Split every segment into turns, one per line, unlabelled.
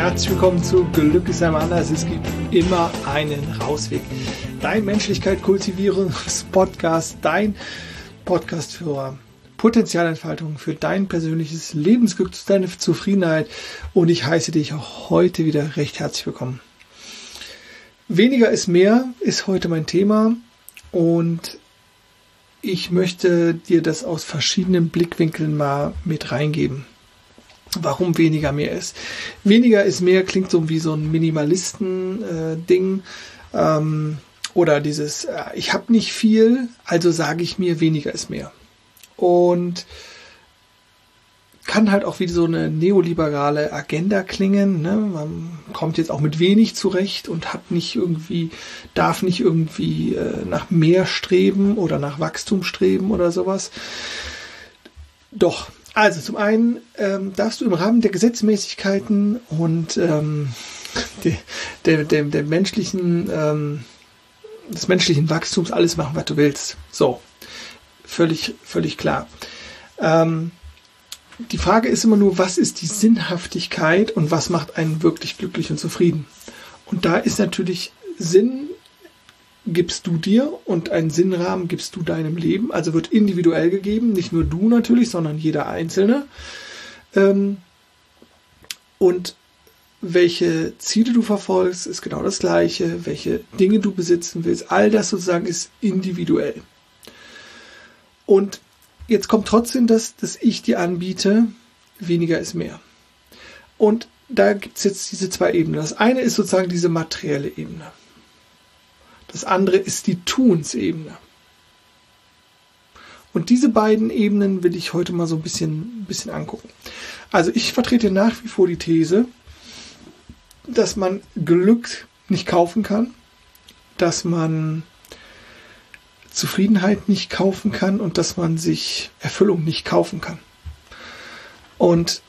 Herzlich willkommen zu Glück ist einmal anders. Es gibt immer einen Rausweg. Dein Menschlichkeit Kultivierungspodcast, dein Podcast für Potenzialentfaltung, für dein persönliches Lebensglück, deine Zufriedenheit. Und ich heiße dich auch heute wieder recht herzlich willkommen. Weniger ist mehr ist heute mein Thema und ich möchte dir das aus verschiedenen Blickwinkeln mal mit reingeben warum weniger mehr ist. Weniger ist mehr klingt so wie so ein Minimalisten-Ding. Äh, ähm, oder dieses, äh, ich habe nicht viel, also sage ich mir, weniger ist mehr. Und kann halt auch wie so eine neoliberale Agenda klingen. Ne? Man kommt jetzt auch mit wenig zurecht und hat nicht irgendwie, darf nicht irgendwie äh, nach mehr streben oder nach Wachstum streben oder sowas. Doch, also zum einen ähm, darfst du im Rahmen der Gesetzmäßigkeiten und ähm, der, der, der, der menschlichen, ähm, des menschlichen Wachstums alles machen, was du willst. So, völlig, völlig klar. Ähm, die Frage ist immer nur, was ist die Sinnhaftigkeit und was macht einen wirklich glücklich und zufrieden? Und da ist natürlich Sinn gibst du dir und einen Sinnrahmen gibst du deinem Leben. Also wird individuell gegeben, nicht nur du natürlich, sondern jeder Einzelne. Ähm, und welche Ziele du verfolgst, ist genau das Gleiche. Welche Dinge du besitzen willst, all das sozusagen ist individuell. Und jetzt kommt trotzdem das, dass ich dir anbiete, weniger ist mehr. Und da gibt es jetzt diese zwei Ebenen. Das eine ist sozusagen diese materielle Ebene. Das andere ist die Tunsebene. Und diese beiden Ebenen will ich heute mal so ein bisschen, bisschen angucken. Also ich vertrete nach wie vor die These, dass man Glück nicht kaufen kann, dass man Zufriedenheit nicht kaufen kann und dass man sich Erfüllung nicht kaufen kann. Und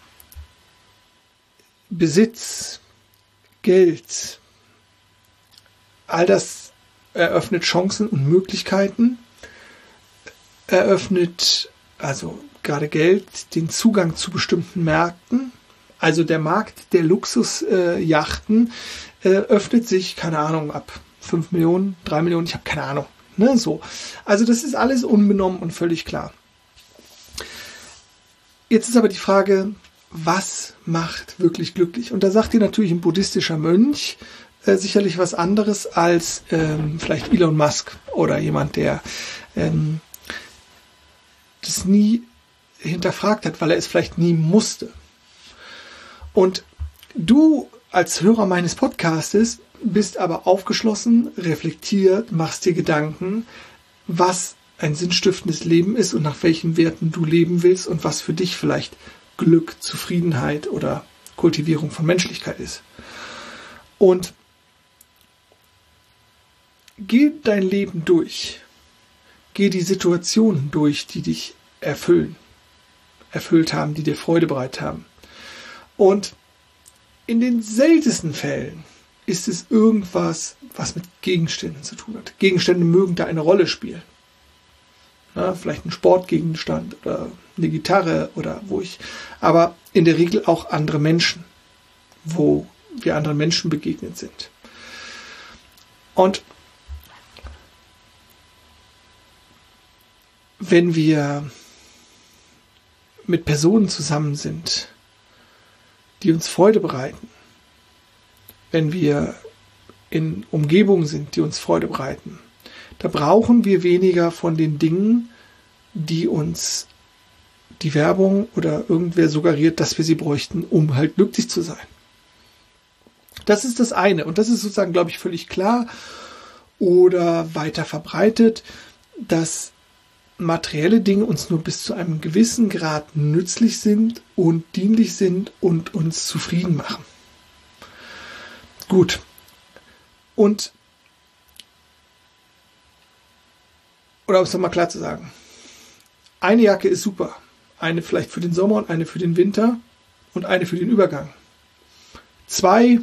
Besitz, Geld, all das eröffnet Chancen und Möglichkeiten, eröffnet also gerade Geld den Zugang zu bestimmten Märkten. Also der Markt der Luxusjachten äh, öffnet sich, keine Ahnung, ab 5 Millionen, 3 Millionen, ich habe keine Ahnung. Ne, so. Also das ist alles unbenommen und völlig klar. Jetzt ist aber die Frage, was macht wirklich glücklich? Und da sagt dir natürlich ein buddhistischer Mönch, äh, sicherlich was anderes als ähm, vielleicht Elon Musk oder jemand, der ähm, das nie hinterfragt hat, weil er es vielleicht nie musste. Und du als Hörer meines Podcastes bist aber aufgeschlossen, reflektiert, machst dir Gedanken, was ein sinnstiftendes Leben ist und nach welchen Werten du leben willst und was für dich vielleicht Glück, Zufriedenheit oder Kultivierung von Menschlichkeit ist. Und Geh dein Leben durch. Geh die Situationen durch, die dich erfüllen, erfüllt haben, die dir Freude bereitet haben. Und in den seltensten Fällen ist es irgendwas, was mit Gegenständen zu tun hat. Gegenstände mögen da eine Rolle spielen. Na, vielleicht ein Sportgegenstand oder eine Gitarre oder wo ich, aber in der Regel auch andere Menschen, wo wir anderen Menschen begegnet sind. Und wenn wir mit Personen zusammen sind, die uns Freude bereiten, wenn wir in Umgebungen sind, die uns Freude bereiten, da brauchen wir weniger von den Dingen, die uns die Werbung oder irgendwer suggeriert, dass wir sie bräuchten, um halt glücklich zu sein. Das ist das eine. Und das ist sozusagen, glaube ich, völlig klar oder weiter verbreitet, dass materielle Dinge uns nur bis zu einem gewissen Grad nützlich sind und dienlich sind und uns zufrieden machen. Gut. Und, oder um es nochmal klar zu sagen, eine Jacke ist super. Eine vielleicht für den Sommer und eine für den Winter und eine für den Übergang. Zwei,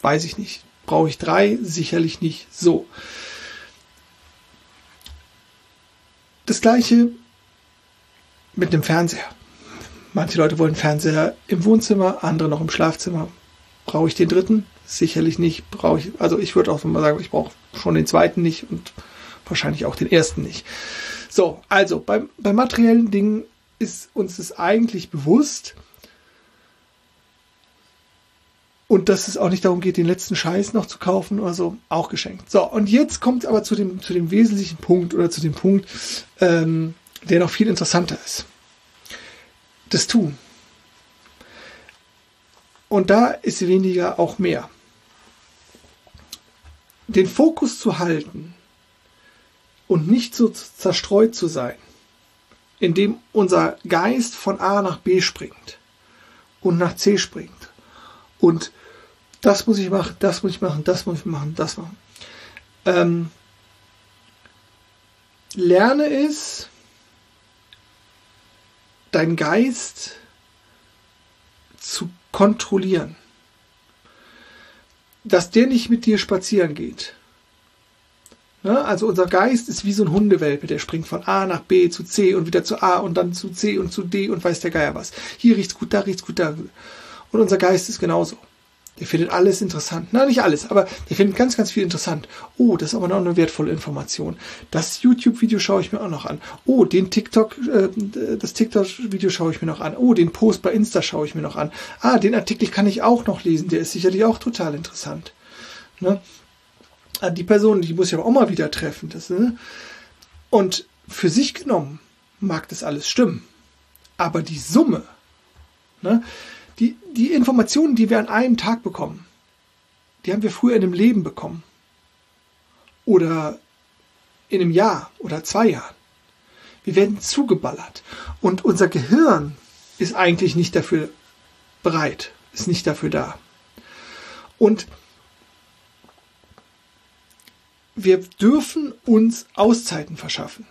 weiß ich nicht. Brauche ich drei? Sicherlich nicht. So. Das gleiche mit dem Fernseher. Manche Leute wollen Fernseher im Wohnzimmer, andere noch im Schlafzimmer. Brauche ich den dritten? Sicherlich nicht. Brauche ich, also ich würde auch mal sagen, ich brauche schon den zweiten nicht und wahrscheinlich auch den ersten nicht. So, also bei, bei materiellen Dingen ist uns das eigentlich bewusst. Und dass es auch nicht darum geht, den letzten Scheiß noch zu kaufen oder so, auch geschenkt. So, und jetzt kommt aber zu dem, zu dem wesentlichen Punkt oder zu dem Punkt, ähm, der noch viel interessanter ist. Das Tun. Und da ist weniger auch mehr. Den Fokus zu halten und nicht so zerstreut zu sein, indem unser Geist von A nach B springt und nach C springt und das muss ich machen, das muss ich machen, das muss ich machen, das machen. Ähm, lerne es, deinen Geist zu kontrollieren. Dass der nicht mit dir spazieren geht. Ne? Also unser Geist ist wie so ein Hundewelpe, der springt von A nach B zu C und wieder zu A und dann zu C und zu D und weiß der Geier was. Hier riecht's gut, da riecht's gut, da. Und unser Geist ist genauso. Der findet alles interessant. Na, nicht alles, aber der findet ganz, ganz viel interessant. Oh, das ist aber noch eine wertvolle Information. Das YouTube-Video schaue ich mir auch noch an. Oh, den TikTok, äh, das TikTok-Video schaue ich mir noch an. Oh, den Post bei Insta schaue ich mir noch an. Ah, den Artikel kann ich auch noch lesen. Der ist sicherlich auch total interessant. Ne? Ah, die Person, die muss ich aber auch mal wieder treffen. Das, ne? Und für sich genommen mag das alles stimmen. Aber die Summe, ne? Die, die Informationen, die wir an einem Tag bekommen, die haben wir früher in einem Leben bekommen. Oder in einem Jahr oder zwei Jahren. Wir werden zugeballert. Und unser Gehirn ist eigentlich nicht dafür bereit, ist nicht dafür da. Und wir dürfen uns Auszeiten verschaffen.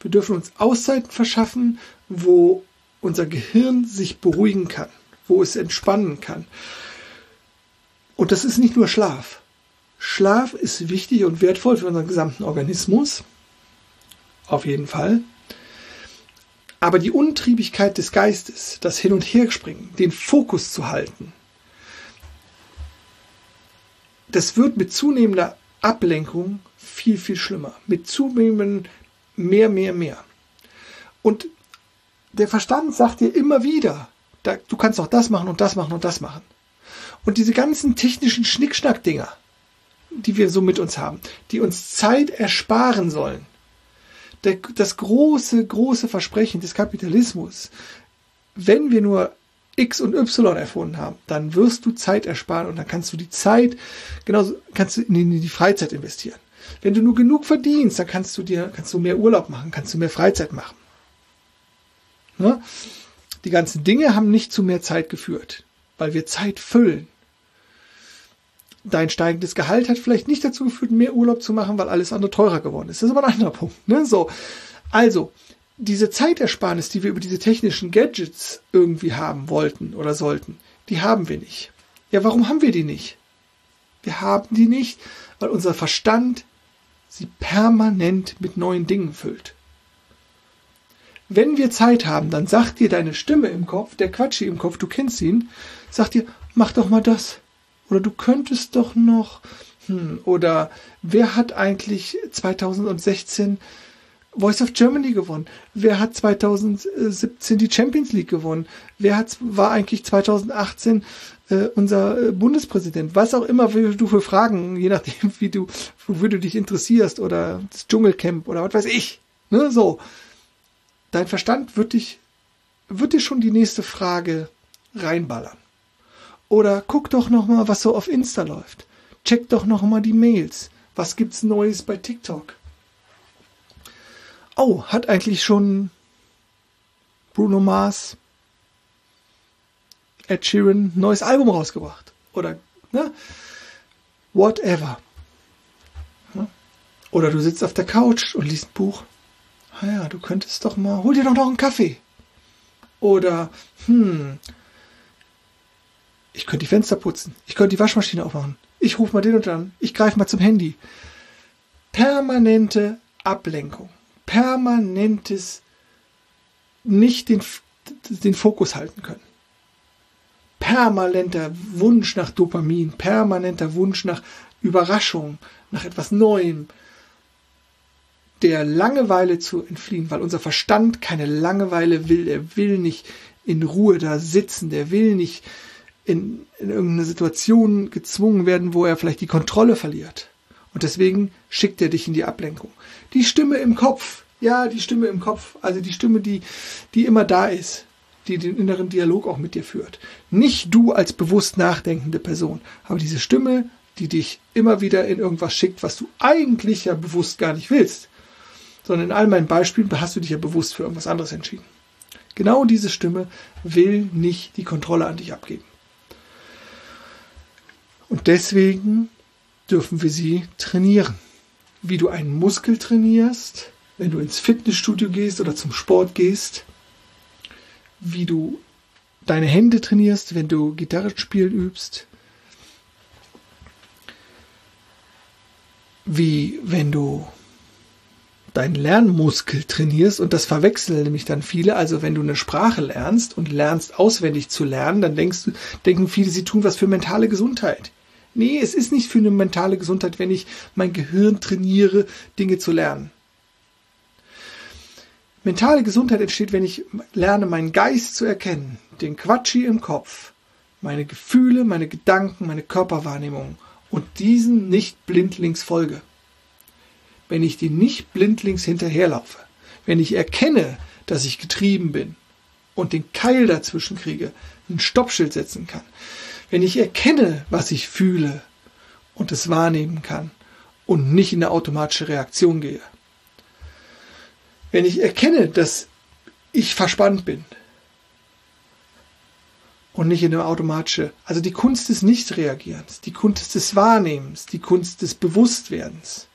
Wir dürfen uns Auszeiten verschaffen, wo unser Gehirn sich beruhigen kann wo es entspannen kann. Und das ist nicht nur Schlaf. Schlaf ist wichtig und wertvoll für unseren gesamten Organismus. Auf jeden Fall. Aber die Untriebigkeit des Geistes, das Hin- und Herspringen, den Fokus zu halten, das wird mit zunehmender Ablenkung viel, viel schlimmer. Mit zunehmendem mehr, mehr, mehr. Und der Verstand sagt dir immer wieder, da, du kannst auch das machen und das machen und das machen. Und diese ganzen technischen Schnickschnack-Dinger, die wir so mit uns haben, die uns Zeit ersparen sollen. Der, das große, große Versprechen des Kapitalismus, wenn wir nur X und Y erfunden haben, dann wirst du Zeit ersparen und dann kannst du die Zeit, genauso kannst du in die Freizeit investieren. Wenn du nur genug verdienst, dann kannst du dir, kannst du mehr Urlaub machen, kannst du mehr Freizeit machen. Ne? Die ganzen Dinge haben nicht zu mehr Zeit geführt, weil wir Zeit füllen. Dein steigendes Gehalt hat vielleicht nicht dazu geführt, mehr Urlaub zu machen, weil alles andere teurer geworden ist. Das ist aber ein anderer Punkt. Ne? So. Also, diese Zeitersparnis, die wir über diese technischen Gadgets irgendwie haben wollten oder sollten, die haben wir nicht. Ja, warum haben wir die nicht? Wir haben die nicht, weil unser Verstand sie permanent mit neuen Dingen füllt. Wenn wir Zeit haben, dann sagt dir deine Stimme im Kopf, der Quatschi im Kopf, du kennst ihn, sagt dir, mach doch mal das. Oder du könntest doch noch, hm, oder wer hat eigentlich 2016 Voice of Germany gewonnen? Wer hat 2017 die Champions League gewonnen? Wer hat, war eigentlich 2018 äh, unser äh, Bundespräsident? Was auch immer du für Fragen, je nachdem, wie du, wofür du dich interessierst, oder das Dschungelcamp oder was weiß ich. Ne, so dein Verstand wird dich, wird dir schon die nächste Frage reinballern. Oder guck doch noch mal, was so auf Insta läuft. Check doch noch mal die Mails. Was gibt's Neues bei TikTok? Oh, hat eigentlich schon Bruno Mars, Ed Sheeran neues Album rausgebracht? Oder, ne? Whatever. Oder du sitzt auf der Couch und liest ein Buch ja, du könntest doch mal, hol dir doch noch einen Kaffee. Oder, hm, ich könnte die Fenster putzen. Ich könnte die Waschmaschine aufmachen. Ich rufe mal den und dann. Ich greife mal zum Handy. Permanente Ablenkung. Permanentes nicht den, den Fokus halten können. permanenter Wunsch nach Dopamin, permanenter Wunsch nach Überraschung, nach etwas Neuem, der Langeweile zu entfliehen, weil unser Verstand keine Langeweile will. Er will nicht in Ruhe da sitzen, der will nicht in, in irgendeine Situation gezwungen werden, wo er vielleicht die Kontrolle verliert. Und deswegen schickt er dich in die Ablenkung. Die Stimme im Kopf, ja, die Stimme im Kopf, also die Stimme, die, die immer da ist, die den inneren Dialog auch mit dir führt. Nicht du als bewusst nachdenkende Person, aber diese Stimme, die dich immer wieder in irgendwas schickt, was du eigentlich ja bewusst gar nicht willst. Sondern in all meinen Beispielen hast du dich ja bewusst für irgendwas anderes entschieden. Genau diese Stimme will nicht die Kontrolle an dich abgeben. Und deswegen dürfen wir sie trainieren. Wie du einen Muskel trainierst, wenn du ins Fitnessstudio gehst oder zum Sport gehst, wie du deine Hände trainierst, wenn du Gitarre spielen übst, wie wenn du deinen Lernmuskel trainierst und das verwechseln nämlich dann viele. Also wenn du eine Sprache lernst und lernst auswendig zu lernen, dann denkst du, denken viele, sie tun was für mentale Gesundheit. Nee, es ist nicht für eine mentale Gesundheit, wenn ich mein Gehirn trainiere, Dinge zu lernen. Mentale Gesundheit entsteht, wenn ich lerne, meinen Geist zu erkennen, den Quatschi im Kopf, meine Gefühle, meine Gedanken, meine Körperwahrnehmung und diesen nicht blindlings folge. Wenn ich den nicht blindlings hinterherlaufe, wenn ich erkenne, dass ich getrieben bin und den Keil dazwischen kriege, ein Stoppschild setzen kann, wenn ich erkenne, was ich fühle und es wahrnehmen kann und nicht in eine automatische Reaktion gehe, wenn ich erkenne, dass ich verspannt bin und nicht in eine automatische, also die Kunst des Nichtreagierens, die Kunst des Wahrnehmens, die Kunst des Bewusstwerdens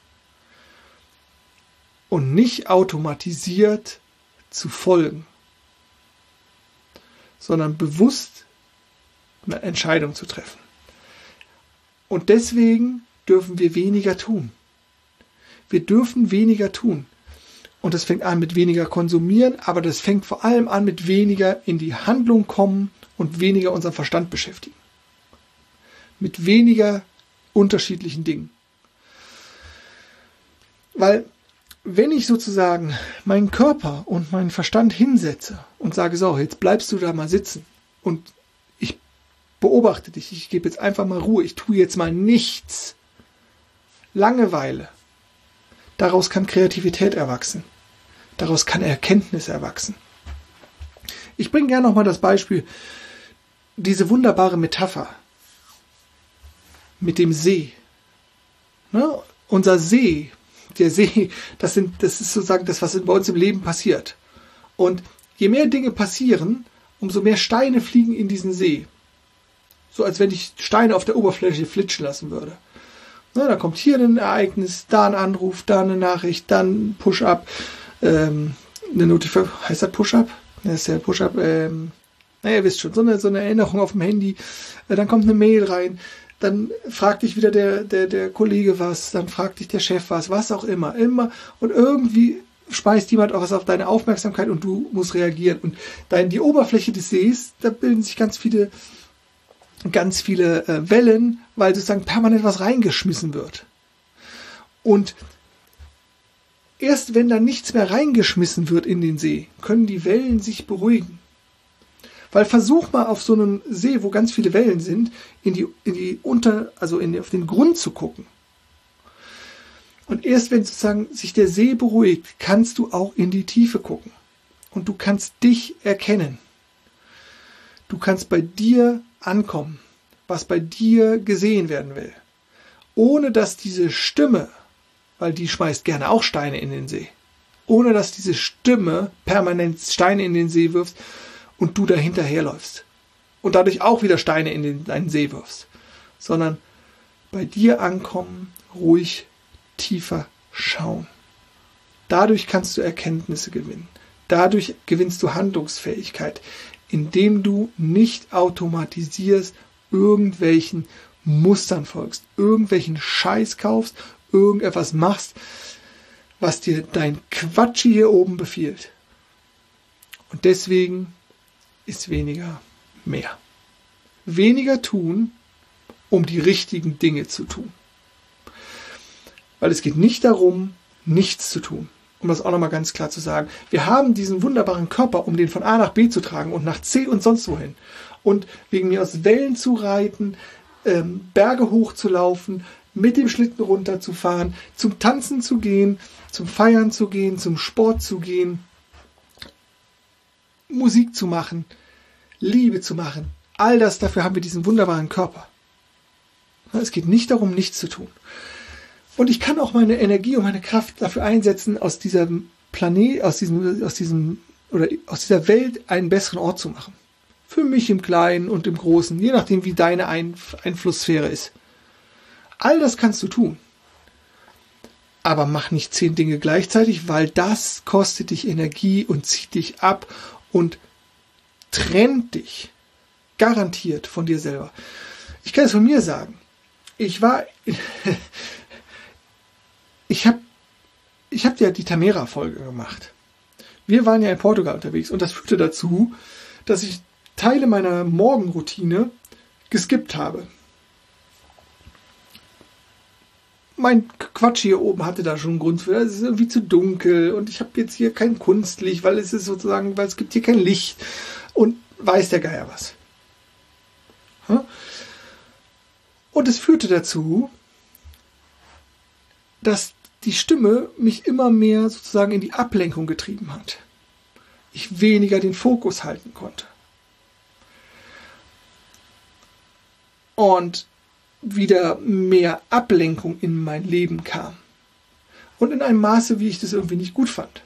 und nicht automatisiert zu folgen, sondern bewusst eine Entscheidung zu treffen. Und deswegen dürfen wir weniger tun. Wir dürfen weniger tun. Und das fängt an mit weniger konsumieren, aber das fängt vor allem an mit weniger in die Handlung kommen und weniger unseren Verstand beschäftigen. Mit weniger unterschiedlichen Dingen. Weil wenn ich sozusagen meinen Körper und meinen Verstand hinsetze und sage, so, jetzt bleibst du da mal sitzen und ich beobachte dich, ich gebe jetzt einfach mal Ruhe, ich tue jetzt mal nichts. Langeweile. Daraus kann Kreativität erwachsen. Daraus kann Erkenntnis erwachsen. Ich bringe gerne nochmal das Beispiel, diese wunderbare Metapher mit dem See. Ne? Unser See, der See, das, sind, das ist sozusagen das, was bei uns im Leben passiert. Und je mehr Dinge passieren, umso mehr Steine fliegen in diesen See. So als wenn ich Steine auf der Oberfläche flitschen lassen würde. Na, da kommt hier ein Ereignis, da ein Anruf, da eine Nachricht, dann Push-up, ähm, eine Notifikation, heißt das Push-up? Das ist ja Push-up, ähm, naja, ihr wisst schon, so eine, so eine Erinnerung auf dem Handy, äh, dann kommt eine Mail rein, dann fragt dich wieder der, der, der Kollege was, dann fragt dich der Chef was, was auch immer, immer und irgendwie speist jemand auch was auf deine Aufmerksamkeit und du musst reagieren und dein, die Oberfläche des Sees, da bilden sich ganz viele ganz viele äh, Wellen, weil sozusagen permanent was reingeschmissen wird. Und Erst wenn da nichts mehr reingeschmissen wird in den See, können die Wellen sich beruhigen. Weil versuch mal auf so einem See, wo ganz viele Wellen sind, in die, in die unter, also in, auf den Grund zu gucken. Und erst wenn sozusagen sich der See beruhigt, kannst du auch in die Tiefe gucken. Und du kannst dich erkennen. Du kannst bei dir ankommen, was bei dir gesehen werden will. Ohne dass diese Stimme weil die schmeißt gerne auch Steine in den See. Ohne dass diese Stimme permanent Steine in den See wirft und du dahinterherläufst. Und dadurch auch wieder Steine in den, deinen See wirfst. Sondern bei dir ankommen, ruhig tiefer schauen. Dadurch kannst du Erkenntnisse gewinnen. Dadurch gewinnst du Handlungsfähigkeit, indem du nicht automatisierst, irgendwelchen Mustern folgst, irgendwelchen Scheiß kaufst, irgendetwas machst, was dir dein Quatschi hier oben befiehlt. Und deswegen ist weniger mehr. weniger tun, um die richtigen Dinge zu tun. Weil es geht nicht darum, nichts zu tun. Um das auch nochmal ganz klar zu sagen. Wir haben diesen wunderbaren Körper, um den von A nach B zu tragen und nach C und sonst wohin. Und wegen mir aus Wellen zu reiten, ähm, Berge hochzulaufen, mit dem Schlitten runterzufahren, zum Tanzen zu gehen, zum Feiern zu gehen, zum Sport zu gehen, Musik zu machen, Liebe zu machen. All das, dafür haben wir diesen wunderbaren Körper. Es geht nicht darum, nichts zu tun. Und ich kann auch meine Energie und meine Kraft dafür einsetzen, aus diesem Planet, aus diesem, aus diesem, oder aus dieser Welt einen besseren Ort zu machen. Für mich im Kleinen und im Großen, je nachdem, wie deine Einflusssphäre ist. All das kannst du tun. Aber mach nicht zehn Dinge gleichzeitig, weil das kostet dich Energie und zieht dich ab und trennt dich garantiert von dir selber. Ich kann es von mir sagen. Ich war, ich habe, ich habe ja die Tamera-Folge gemacht. Wir waren ja in Portugal unterwegs und das führte dazu, dass ich Teile meiner Morgenroutine geskippt habe. Mein Quatsch hier oben hatte da schon einen Grund für. Es ist irgendwie zu dunkel und ich habe jetzt hier kein Kunstlicht, weil es ist sozusagen, weil es gibt hier kein Licht und weiß der Geier was. Und es führte dazu, dass die Stimme mich immer mehr sozusagen in die Ablenkung getrieben hat. Ich weniger den Fokus halten konnte. Und wieder mehr Ablenkung in mein Leben kam. Und in einem Maße, wie ich das irgendwie nicht gut fand.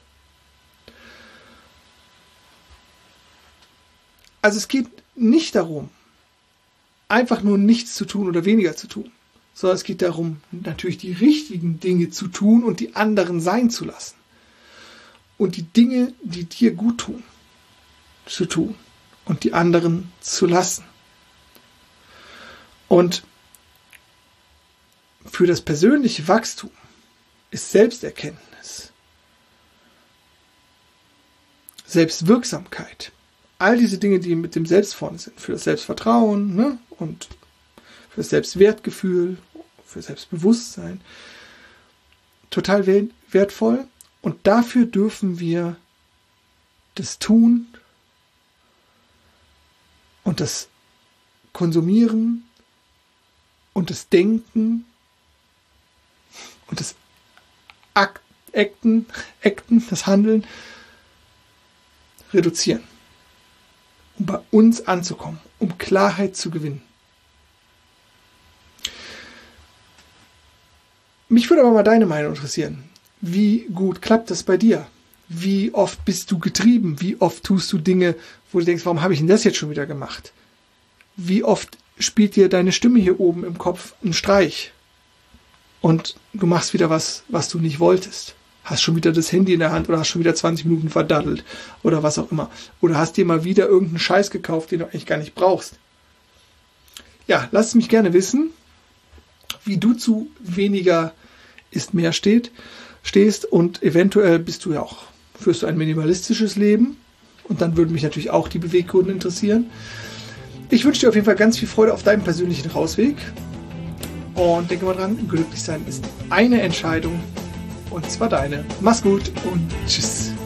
Also es geht nicht darum, einfach nur nichts zu tun oder weniger zu tun, sondern es geht darum, natürlich die richtigen Dinge zu tun und die anderen sein zu lassen. Und die Dinge, die dir gut tun, zu tun und die anderen zu lassen. Und für das persönliche Wachstum ist Selbsterkenntnis, Selbstwirksamkeit, all diese Dinge, die mit dem Selbst vorne sind, für das Selbstvertrauen ne? und für das Selbstwertgefühl, für Selbstbewusstsein, total wertvoll. Und dafür dürfen wir das Tun und das Konsumieren und das Denken und das Acten, Acten, das Handeln reduzieren, um bei uns anzukommen, um Klarheit zu gewinnen. Mich würde aber mal deine Meinung interessieren. Wie gut klappt das bei dir? Wie oft bist du getrieben? Wie oft tust du Dinge, wo du denkst, warum habe ich denn das jetzt schon wieder gemacht? Wie oft spielt dir deine Stimme hier oben im Kopf einen Streich? Und du machst wieder was, was du nicht wolltest. Hast schon wieder das Handy in der Hand oder hast schon wieder 20 Minuten verdaddelt oder was auch immer. Oder hast dir mal wieder irgendeinen Scheiß gekauft, den du eigentlich gar nicht brauchst. Ja, lass mich gerne wissen, wie du zu weniger ist mehr steht, stehst und eventuell bist du ja auch, führst du ein minimalistisches Leben und dann würden mich natürlich auch die Beweggründe interessieren. Ich wünsche dir auf jeden Fall ganz viel Freude auf deinem persönlichen Rausweg. Und denke mal dran, glücklich sein ist eine Entscheidung. Und zwar deine. Mach's gut und tschüss.